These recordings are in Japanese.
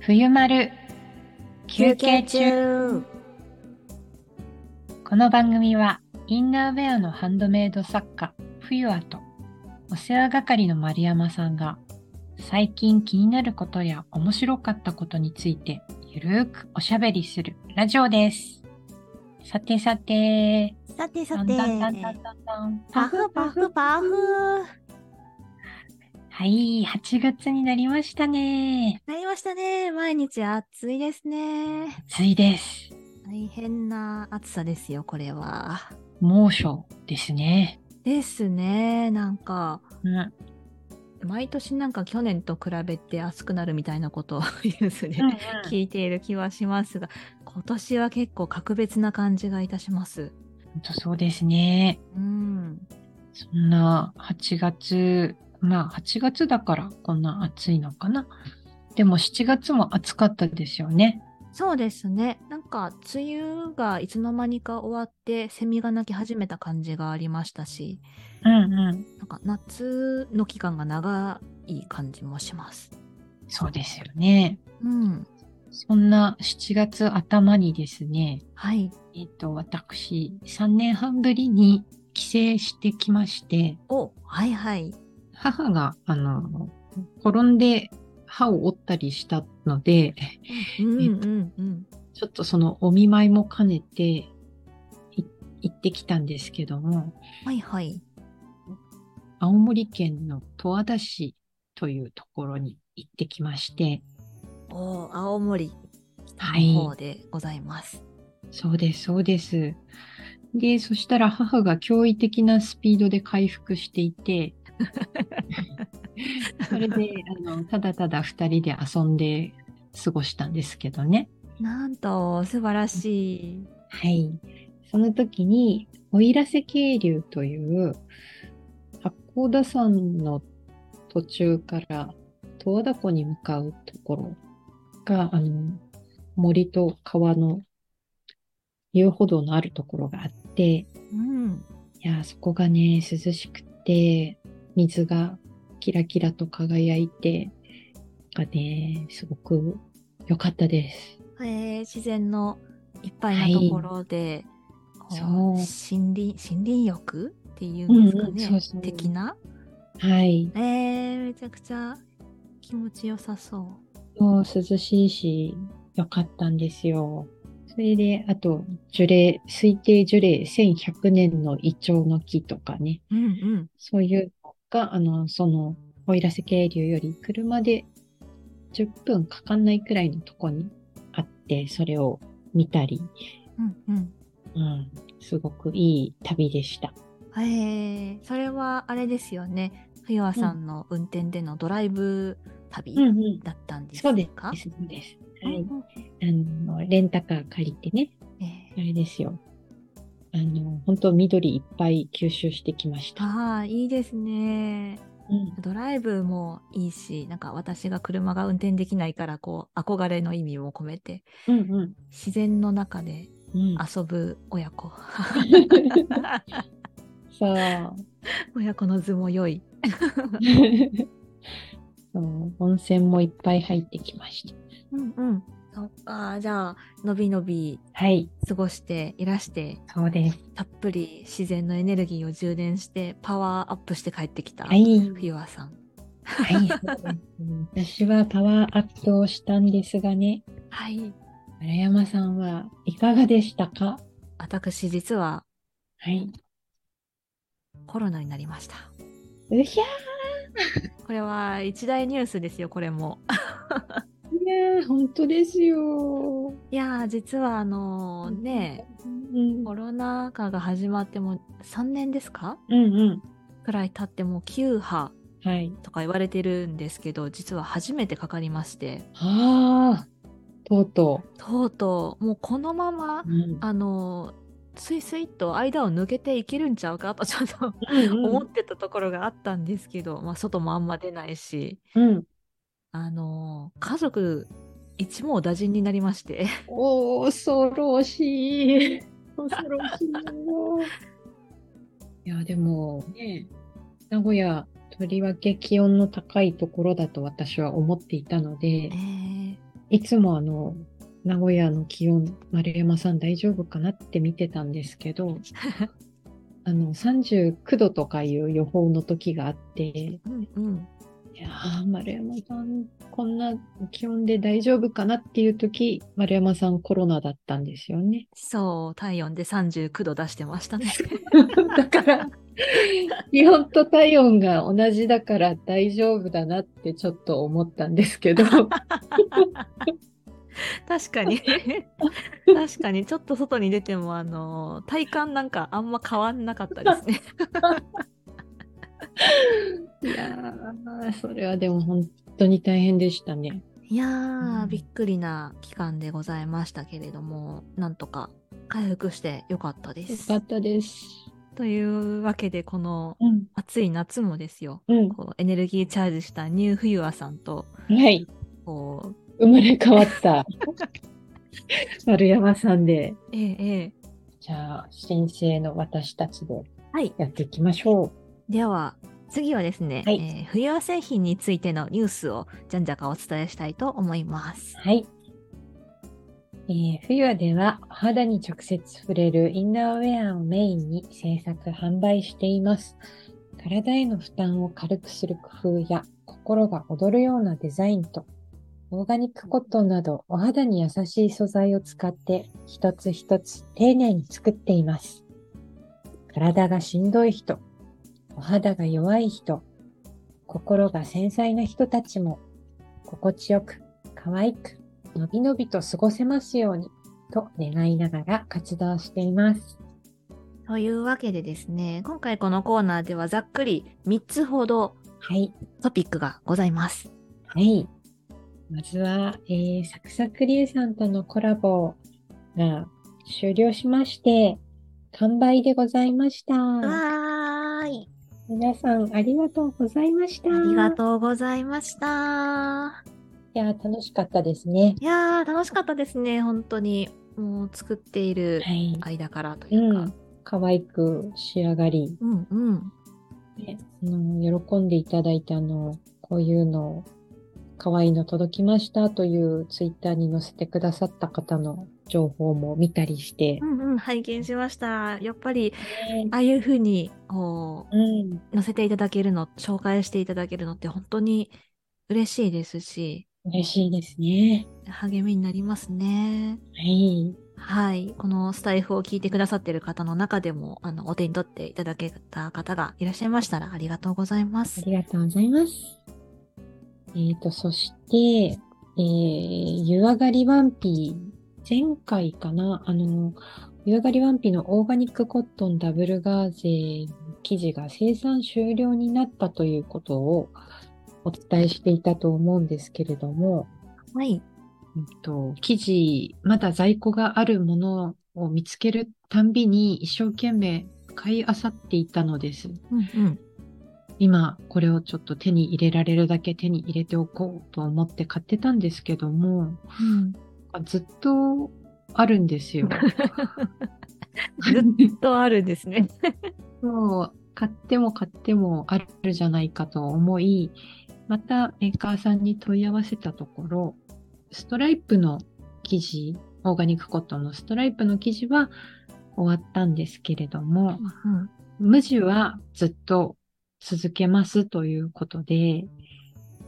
冬丸休憩中この番組はインナーウェアのハンドメイド作家冬アとお世話係の丸山さんが最近気になることや面白かったことについてゆるーくおしゃべりするラジオです。さてさて、さてさて、パフパフパフ。はい、8月になりましたね。なりましたね。毎日暑いですね。暑いです。大変な暑さですよ、これは。猛暑ですね。ですね。なんか、うん。毎年なんか去年と比べて暑くなるみたいなことを ニュースでうんうん聞いている気はしますが、今年は結構格別な感じがいたします。ほんとそうですね。うん。そんな8月、まあ8月だからこんな暑いのかな。でも7月も暑かったですよね。そうですね。なんか、梅雨がいつの間にか終わって、セミが鳴き始めた感じがありましたし、うんうん。なんか夏の期間が長い感じもします。そうですよね。うん。そんな7月頭にですね、はい。えっ、と、私、3年半ぶりに帰省してきまして、お、はいはい。母が、あの、転んで歯を折ったりしたので、うんうんうん。ちょっとそのお見舞いも兼ねてい行ってきたんですけども、はいはい。青森県の十和田市というところに行ってきまして、お、青森はいの方でございます。そうです、そうです。で、そしたら母が驚異的なスピードで回復していて、それで、あの、ただただ二人で遊んで過ごしたんですけどね。なんと、素晴らしい。はい。その時に、奥入瀬渓流という、八甲田山の途中から十和田湖に向かうところが、あの、森と川の遊歩道のあるところがあって、うん。いや、そこがね、涼しくて、水がキラキラと輝いて、がね、すごく良かったです。えー、自然のいっぱいなところで、こうそう森林、森林浴っていうんですかね。うんうんそうそう的な？はい。えー、めちゃくちゃ気持ちよさそう。もう涼しいし、良かったんですよ。それで、あと、樹齢、推定樹齢1100年のイチョウの木とかね、うんうん。そういうのが、あの、その、奥入瀬渓流より車で10分かかんないくらいのとこにあって、それを見たり、うんうん。うん、すごくいい旅でした。えー、それはあれですよね。冬和さんの運転でのドライブ旅うんうん。だったんですか、そうです、そうです。はい。うんうんあの、レンタカー借りてね、えあれですよ。あの、本当緑いっぱい吸収してきました。ーああ、いいですね。うん、ドライブもいいし、なんか私が車が運転できないから、こう、憧れの意味も込めて、うん、うん。自然の中でうん、遊ぶ親子。そう。親子の図も良い。そう温泉もいっぱい入ってきました。うんうん。そっか、じゃあ、のびのびはい、過ごしていらして、そうです。たっぷり自然のエネルギーを充電して、パワーアップして帰ってきた、はい、冬和さん。はい、そうです。私はパワーアップをしたんですがね、はい。村山さんはいかがでしたか？私、実ははい。コロナになりました。うひゃこれは一大ニュースですよ、これも。本当ですよ。いやー、実はあのね、うん、コロナ禍が始まっても3年ですか？うん、うん。くらい経ってもう9波はい。とか言われてるんですけど、実は初めてかかりまして、ああ、とうととうとう、もうこのままう。、うんあのスイスイっと間を抜けていけるんちゃうか？と ちょっとうん思ってたところがあったんですけど、まあ、外もあんま出ないし、うん。あの家族一網打尽になりまして 恐ろしい。恐ろしいよ。いや、でもね、名古屋、とりわけ気温の高いところだと私は思っていたのでえ、ー、いつもあの、名古屋の気温、丸山さん大丈夫かなって見てたんですけど、あの、39度とかいう予報の時があって、うんうん。いやー、丸山さん、こんな気温で大丈夫かなっていう時、丸山さんコロナだったんですよね。そう、体温で39度出してましたね。だから、気温と体温が同じだから大丈夫だなってちょっと思ったんですけど、確かに確かにちょっと外に出てもあの体感なんかあんま変わんなかったですね いやー、それはでも本当に大変でしたね。いやー、うんびっくりな期間でございましたけれどもなんとか回復してよかったですよかったです。というわけでこのうん。暑い夏もですようん。こうエネルギーチャージしたニューフユアさんとはい。こう生まれ変わった 丸山さんで、ええええじゃあ、新生の私たちではいやっていきましょでは次はですね、はいえー冬和製品についてのニュースをじゃんじゃかお伝えしたいと思いますう。はい。えー冬はではお肌に直接触れるインナーウェアをメインに制作販売しています。体への負担を軽くする工夫や心が躍るようなデザインとオーガニックコットンなどお肌に優しい素材を使って一つ一つ丁寧に作っています。体がしんどい人、お肌が弱い人、心が繊細な人たちも心地よく可愛くのびのびと過ごせますようにと願いながら活動しています。というわけでですね今回このコーナーではざっくり3つほどはい。トピックがございますはい。まずは、えー、サクサクリエさんとのコラボが終了しまして、完売でございました。皆さんありがとうございました。ありがう。とうございましたいやー、楽しかったですね。いやー楽しかったですね本当にもう作っているはい。間からというか、うん。可愛く仕上がり、うん、うんね、あの喜んでいただいて、あの、こういうの、可愛いの届きましたというツイッターに載せてくださった方の情報も見たりして。う、んうん拝見しました。やっぱりね。ああいう風にこううん、載せていただけるの紹介していただけるのって本当に嬉しいですし。嬉しいですね。励みになりますね。はい。はい。このスタイフを聞いてくださっている方の中でもあのお手に取っていただけた方がいらっしゃいましたらありがとうございます。ありがとうございます。えっ、と、そして、えー、湯上がりワンピー、前回かな、あの、湯上がりワンピーのオーガニックコットンダブルガーゼの生地が生産終了になったということをお伝えしていたと思うんですけれども、はい。うんと、生地、まだ在庫があるものを見つけるたんびに一生懸命買い漁っていたのです。うんうん。今これをちょっと手に入れられるだけ手に入れておこうと思って買ってたんですけども、うんずっとあるんですよ。ずっとあるんですね そう、買っても買ってもあるじゃないかと思い、またメーカーさんに問い合わせたところ、ストライプの生地、オーガニックコットンのストライプの生地は終わったんですけれども、うん無地はずっと続けますということで、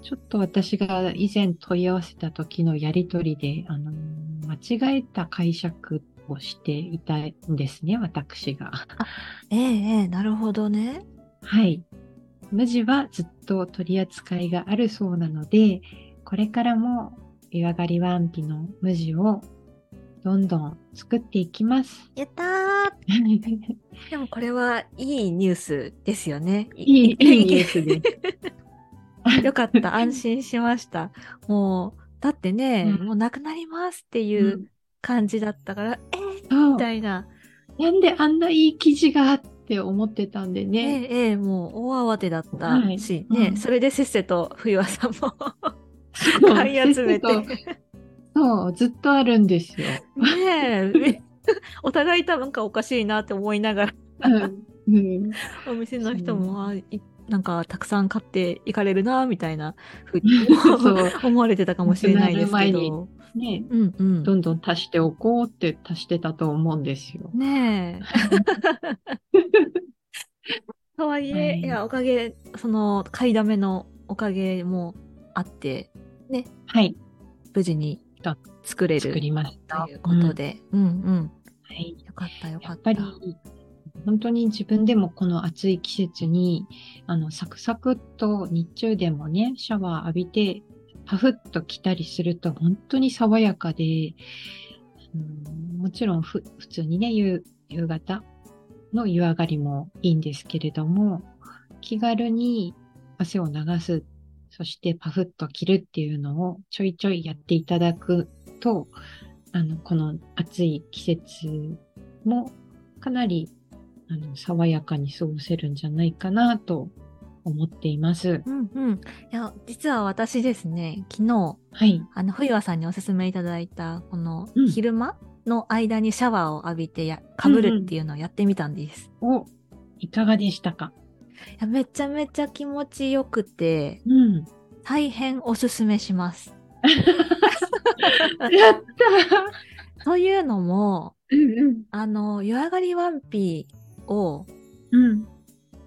ちょっと私が以前問い合わせた時のやりとりで、あの、間違えた解釈をしていたんですね、私が。ええええなるほどねはい。無地はずっと取り扱いがあるそうなので、これからも湯上がりワンピの無地をどんどん作っていきます。やったー でもこれはいいニュースですよね。いい、いいニュースです。よかった、安心しました。もう、だってね、うん。もうなくなりますっていう感じだったから、えー、そう。みたいな、なんであんないい生地がって思ってたんでえね。えええもう大慌てだったはい。し、ね、うん。それでせっせと冬和さんも買い集めて、そうずっとあるんですよ。ねえ、お互い多分かおかしいなって思いながら、うん。うん。お店の人も、あいなんかたくさん買っていかれるなみたいなふうに 思われてたかもしれないですけ前ど。ね、うんうん。どんどん足しておこうって足してたと思うんですよ。ねえ。とはいえ、はいいや、おかげ、その、買いだめのおかげもあって、はい、無事にだ作れる作りました。ということで、うん、うんはい、よかったよかっ。やったぱり本当に自分でもこの暑い季節にあのサクサクっと日中でもねシャワー浴びてパフッと来たりすると本当に爽やかで、うんもちろん普通にね夕夕方の湯上がりもいいんですけれども気軽に汗を流すそしてパフッと着るっていうのをちょいちょいやっていただくとあのこの暑い季節もかなりあの爽やかに過ごせるんじゃないかなと思っています。うんうん。いや、実は私ですね、昨日、はい。あの、冬和さんにおすすめいただいた、このうん、昼間の間にシャワーを浴びてや、かぶるっていうのをやってみたんです。お、いかがでしたか？いやめちゃめちゃ気持ちよくて、うん。大変おすすめします。やった というのも、うんあの、湯上がりワンピを、うん。うん。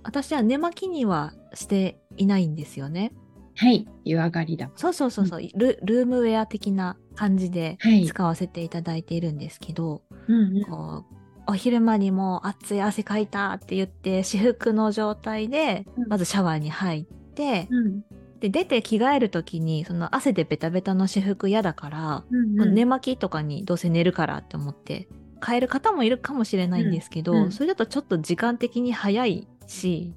私は寝巻きにはしていないんですよね。はい。湯上がりだ。そうそうそうそう、ル、ルームウェア的な感じではい使わせていただいているんですけど、うんうん。こう、お昼間にもう熱い汗かいたって言って、私服の状態でう、んまずシャワーに入って、うんで、出て着替えるときに、その汗でベタベタの私服嫌だから、うんうん。寝巻きとかにどうせ寝るからって思って、変える方もいるかもしれないんですけど、うんうんそれだとちょっと時間的に早いし、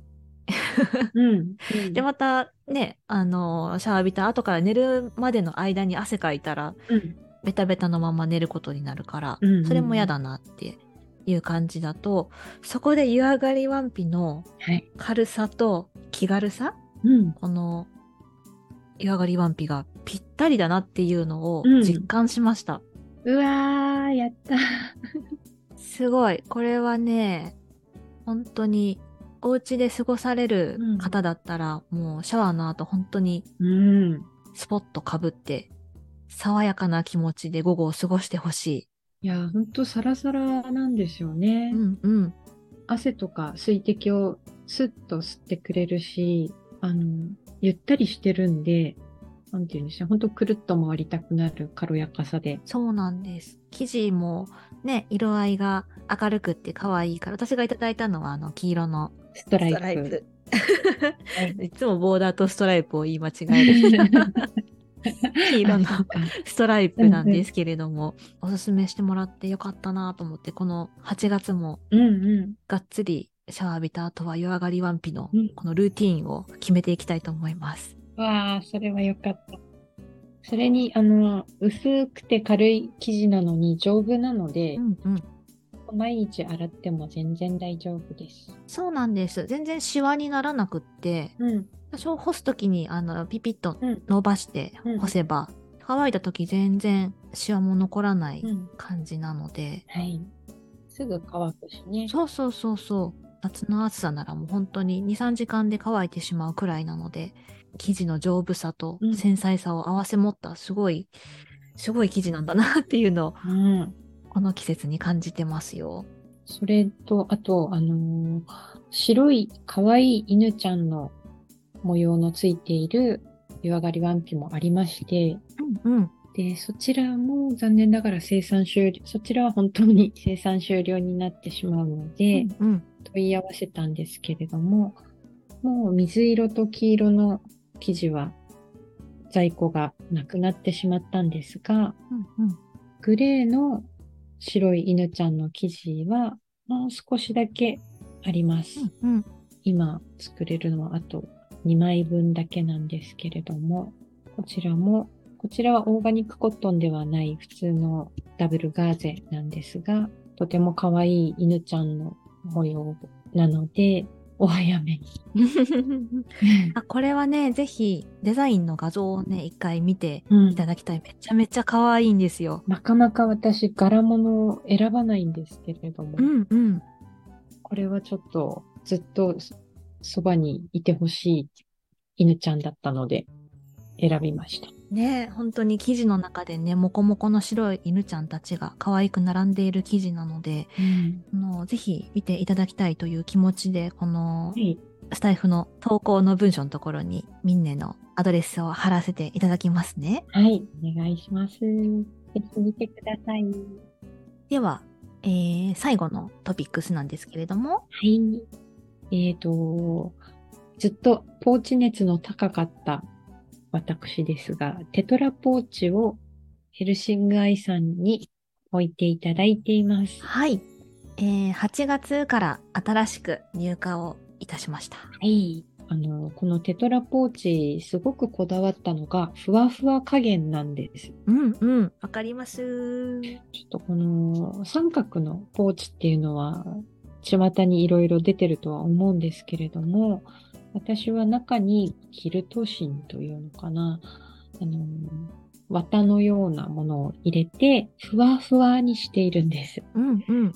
うん。で、またね、あの、シャワー浴びた後から寝るまでの間に汗かいたら、うん。ベタベタのまま寝ることになるから、それも嫌だなっていう感じだと、そこで湯上がりワンピのはい。軽さと気軽さ、うん。この湯上がりワンピがぴったりだなっていうのをうん実感しました。うわー、やった。すごい。これはね、本当にお家で過ごされる方だったら、もうシャワーの後本当にうん。スポッとかぶって、爽やかな気持ちで午後を過ごしてほしい。いや、ほんとサラサラなんですよね。うんうん。汗とか水滴をスッと吸ってくれるし、あの、ゆったりしてるんで、なんていうんですか、ほんとくるっと回りたくなる軽やかさで。そうなんです。生地もね、色合いが明るくって可愛いから、私がいただいたのはあの黄色のストライプ。イプ。は いいつもボーダーとストライプを言い間違える。黄色のストライプなんですけれども、おすすめしてもらってよかったなと思って、この8月もうんうん。がっつりシャワー浴びた後は湯上がりワンピのうんこのルーティーンを決めていきたいと思います。わあ、それはよかった。それに、あの、薄くて軽い生地なのに丈夫なのでう、んうん。毎日洗っても全然大丈夫です。そうなんです。全然シワにならなくって、うん。多少干すときにあのピピッとうん伸ばしてうん干せば、乾いたとき全然シワも残らないうん。感じなので、はい。すぐ乾くしね。そうそうそうそう。夏の暑さならもう本当に2、3時間で乾いてしまうくらいなので、生地の丈夫さと繊細さを合わせ持ったすごい、すごい生地なんだなっていうのをうん。この季節に感じてますよ。それと、あと、あのー白い可愛い犬ちゃんの模様のついている湯上がりワンピもありまして、うんうん。で、そちらも残念ながら生産終了、そちらは本当に生産終了になってしまうので、うんうん。問い合わせたんですけれども、もう水色と黄色の生地は在庫がなくなってしまったんですが、うんうん。グレーの白い犬ちゃんの生地はもう少しだけあります。うんうん。今作れるのはあと2枚分だけなんですけれども、こちらも、こちらはオーガニックコットンではない普通のダブルガーゼなんですが、とても可愛い犬ちゃんの模様なので、お早めに。あこれはね、ぜひデザインの画像をね、一回見てうんいただきたい。めちゃめちゃ可愛いんですよ。なかなか私柄物を選ばないんですけれども、うんうん。これはちょっとずっとそばにいてほしい犬ちゃんだったので選びました。ね本当に生地の中でね、もこもこの白い犬ちゃんたちが可愛く並んでいる生地なので、あのぜひ見ていただきたいという気持ちで、このはい。スタイフの投稿の文章のところにミンネのアドレスを貼らせていただきますね。はい。お願いします。ぜひ見てください。では、えー最後のトピックスなんですけれども、はい。えっ、と、ずっとポーチ熱の高かった私ですが、テトラポーチをヘルシングアイさんに置いていただいています。はい、えー8月から新しく入荷をいたしました。はい。あの、このテトラポーチ、すごくこだわったのが、ふわふわ加減なんです。うんうん、わかります。ちょっとこの三角のポーチっていうのは、巷にいろいろ出てるとは思うんですけれども、私は中にキルト芯というのかな、あの、綿のようなものを入れて、ふわふわにしているんです。うんうん。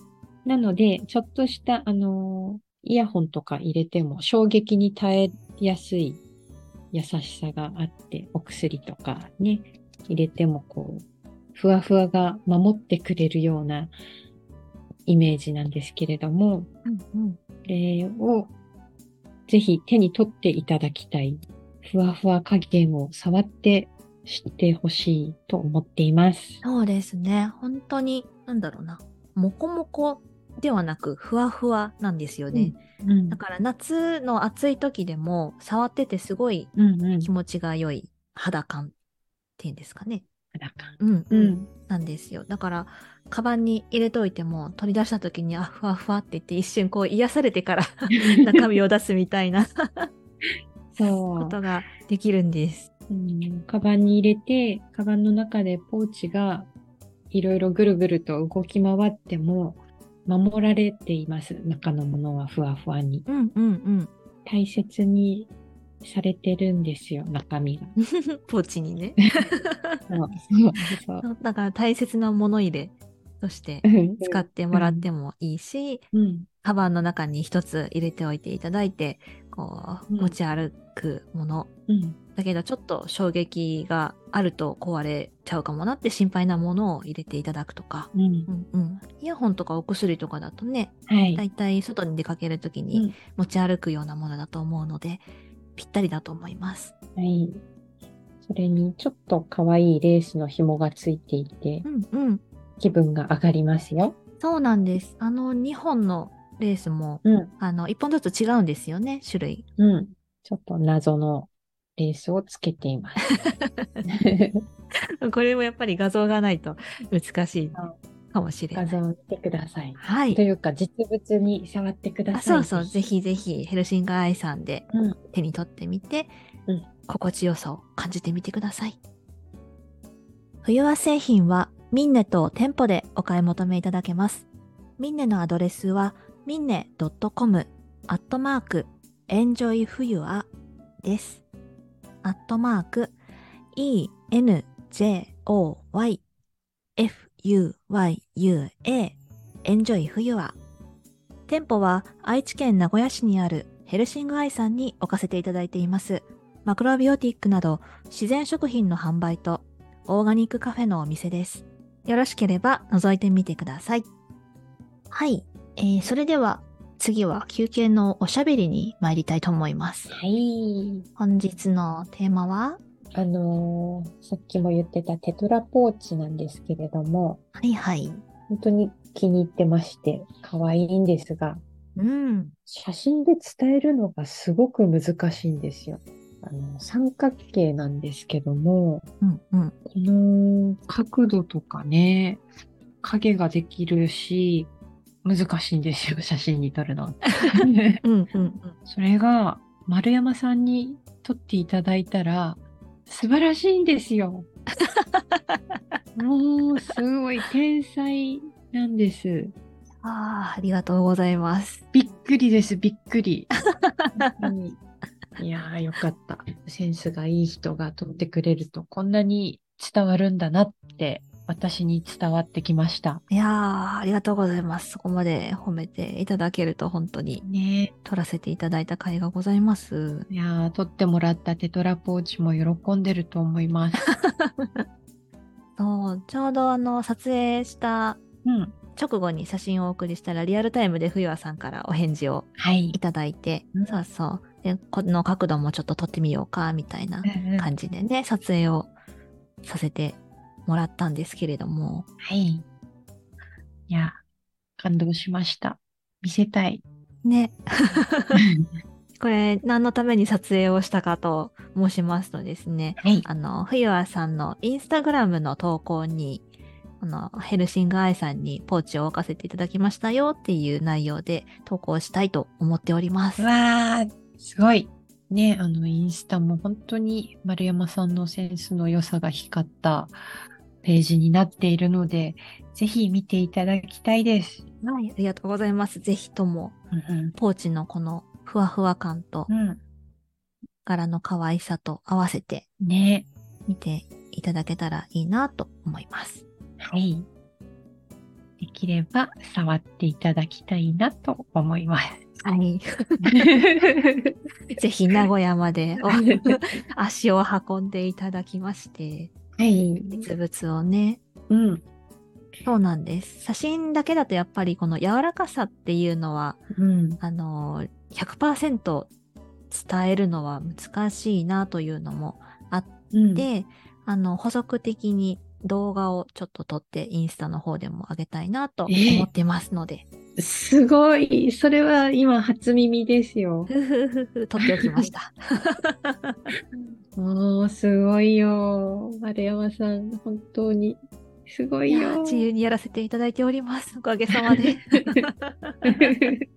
なので、ちょっとした、あの、イヤホンとか入れても衝撃に耐えやすい優しさがあって、お薬とかね、入れてもこう、ふわふわが守ってくれるようなイメージなんですけれども、うんうん。これをぜひ手に取っていただきたい、ふわふわ加減を触って知ってほしいと思っています。そうですね。本当に、なんだろうな。もこもこではなく、ふわふわなんですよね。うんだから夏の暑い時でも、触っててすごいうんうん。気持ちが良い肌感っていうんですかね。肌感うんう。ん。なんですよ。だから、カバンに入れといても、取り出した時に、あ、ふわふわって言って、一瞬こう癒されてから 中身を出すみたいなそう。ことができるんです。うん、カバンに入れて、カバンの中でポーチがいろいろぐるぐると動き回っても守られています。中のものはふわふわに。うんうんうん。大切にされてるんですよ、中身が。ポーチにね。そうそうそうだから大切な物入れとしてうん使ってもらってもいいし、うん。カバンの中に一つ入れておいていただいて、こう、うん持ち歩くもの。うん。だけどちょっと衝撃があると壊れちゃうかもなって心配なものを入れていただくとか。うんう。んうん。イヤホンとかお薬とかだとね、はいだ。いたい外に出かけるときうにん持ち歩くようなものだと思うので、ぴったりだと思います。はい。それにちょっと可愛いレースの紐がついていてう、んうん。気分が上がりますよ。そうなんです。あの2本のレースも、うん。あの1本ずつ違うんですよね、種類。うん。ちょっと謎のレースをつけています。これもやっぱり画像がないと難しいかもしれない。画像を見てください。はいと。いうか、実物に触ってくだあさい。そうそう、ぜ。ひぜひヘルシンガーアイさんでうん手に取ってみて、うん心地よさを感じてみてください。冬和製品はミンネと店舗でお買い求めいただけます。ミンネのアドレスはミンネ .com アットマークエンジョイ冬和です。アットマーク enjoy fuyua エンジョイ冬は店舗は愛知県名古屋市にあるヘルシングアイさんに置かせていただいています。マクロビオティックなど自然食品の販売とオーガニックカフェのお店です。よろしければ覗いてみてください。はい。えー、それでは次は休憩のおしゃべりに参りたいと思います。はい。本日のテーマは？あのーさっきも言ってたテトラポーチなんですけれども、はいはい。本当に気に入ってまして、可愛いんですが、うん。写真で伝えるのがすごく難しいんですよ。あの、三角形なんですけども、うんうん。この角度とかね、影ができるし、難しいんですよ、写真に撮るの。うんうんうん。それが、丸山さんに撮っていただいたら、素晴らしいんですよ。もう、すごい天才なんです。ああ、ありがとうございます。びっくりです、びっくり。いやー、よかった。センスがいい人が撮ってくれると、こんなに伝わるんだなって私に伝わってきました。いやー、ありがとうございます。そこまで褒めていただけると本当にね撮らせていただいた甲斐がございます。いやー、取ってもらったテトラポーチも喜んでると思います。そう、ちょうどあの、撮影したうん。直後に写真をお送りしたらリアルタイムで冬和さんからお返事をはいい。ただいて、うんそうそう。で、この角度もちょっと撮ってみようか、みたいなうんうん感じでね、撮影をさせてもらったんですけれども、はい。いや、感動しました。見せたい。ね。これ、何のために撮影をしたかと申しますとですね、はい。あの、冬和さんのインスタグラムの投稿に、あの、ヘルシングアイさんにポーチを置かせていただきましたよっていう内容で投稿したいと思っております。わー、すごい。ね、あの、インスタも本当に丸山さんのセンスの良さが光ったページになっているので、ぜひ見ていただきたいです。はい、ありがとうございます。ぜひとも、うんポーチのこのふわふわ感とうん。う柄の可愛さと合わせてん。ね。見ていただけたらいいなと思います。はい。できれば触っていただきたいなと思います。はい。ぜひ名古屋までお 足を運んでいただきまして、はい。実物をね、うん。そうなんです。写真だけだとやっぱりこの柔らかさっていうのは、うん。あの、100%伝えるのは難しいなというのもうん、で、あの、補足的に動画をちょっと撮ってインスタの方でも上げたいなと思ってますので、すごい。それは今初耳ですよ。撮っておきました。おー、すごいよ。丸山さん、本当に。すごいよ。自由にやらせていただいております。おかげさまで。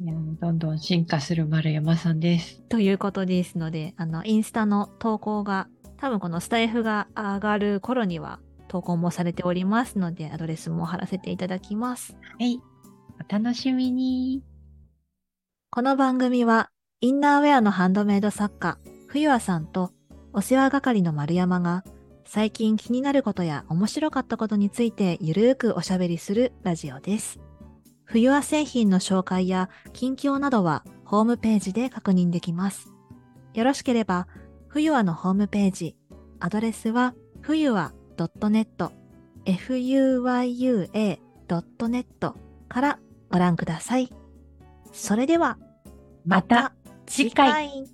いやどんどん進化する丸山さんです。ということですので、あの、インスタの投稿が、多分このスタイフが上がる頃には投稿もされておりますので、アドレスも貼らせていただきます。はい。お楽しみに。この番組は、インナーウェアのハンドメイド作家、冬和さんと、お世話係の丸山が、最近気になることや面白かったことについてゆるーくおしゃべりするラジオです。冬和製品の紹介や近況などはホームページで確認できます。よろしければ、冬和のホームページ、アドレスは冬和 .net、fuyua.net からご覧ください。それでは、また次回。次回